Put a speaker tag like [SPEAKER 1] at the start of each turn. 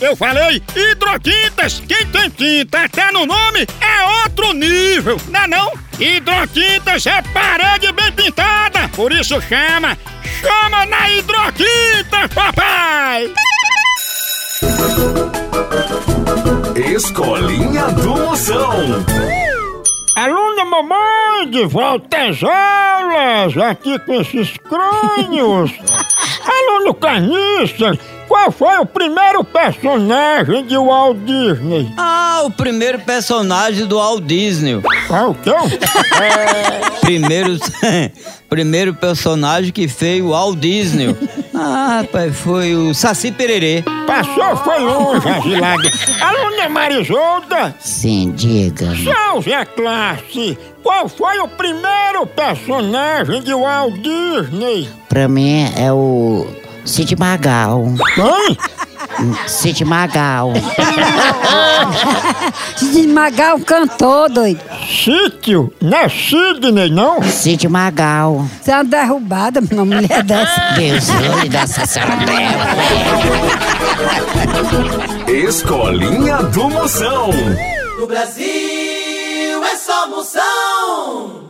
[SPEAKER 1] Eu falei hidrotintas. Quem tem tinta até no nome é outro nível, não é não? Hidrotintas é parede bem pintada. Por isso chama, chama na hidrotinta, papai.
[SPEAKER 2] Escolinha do Moção.
[SPEAKER 1] Aluna mamãe, de volta às aulas, aqui com esses crânios. Aluno carniça, qual foi o primeiro personagem de Walt Disney?
[SPEAKER 3] Ah, o primeiro personagem do Walt Disney.
[SPEAKER 1] Qual que é?
[SPEAKER 3] Primeiro, primeiro personagem que fez o Walt Disney. Ah, rapaz, foi o Saci Pererê.
[SPEAKER 1] Passou, foi longe, Agilada. Aluna Marisolda,
[SPEAKER 4] Sim, diga.
[SPEAKER 1] salve a classe. Qual foi o primeiro personagem de Walt Disney?
[SPEAKER 4] Pra mim é o Cid Magal.
[SPEAKER 1] Quem?
[SPEAKER 4] Cid Magal.
[SPEAKER 5] Se esmagar o cantor, doido.
[SPEAKER 1] Sítio? Não é Sidney, não?
[SPEAKER 4] Cid Magal.
[SPEAKER 5] Você é uma derrubada, uma mulher dessa.
[SPEAKER 4] Deus me dessa senhora
[SPEAKER 2] Escolinha do Moção.
[SPEAKER 6] No Brasil é só moção.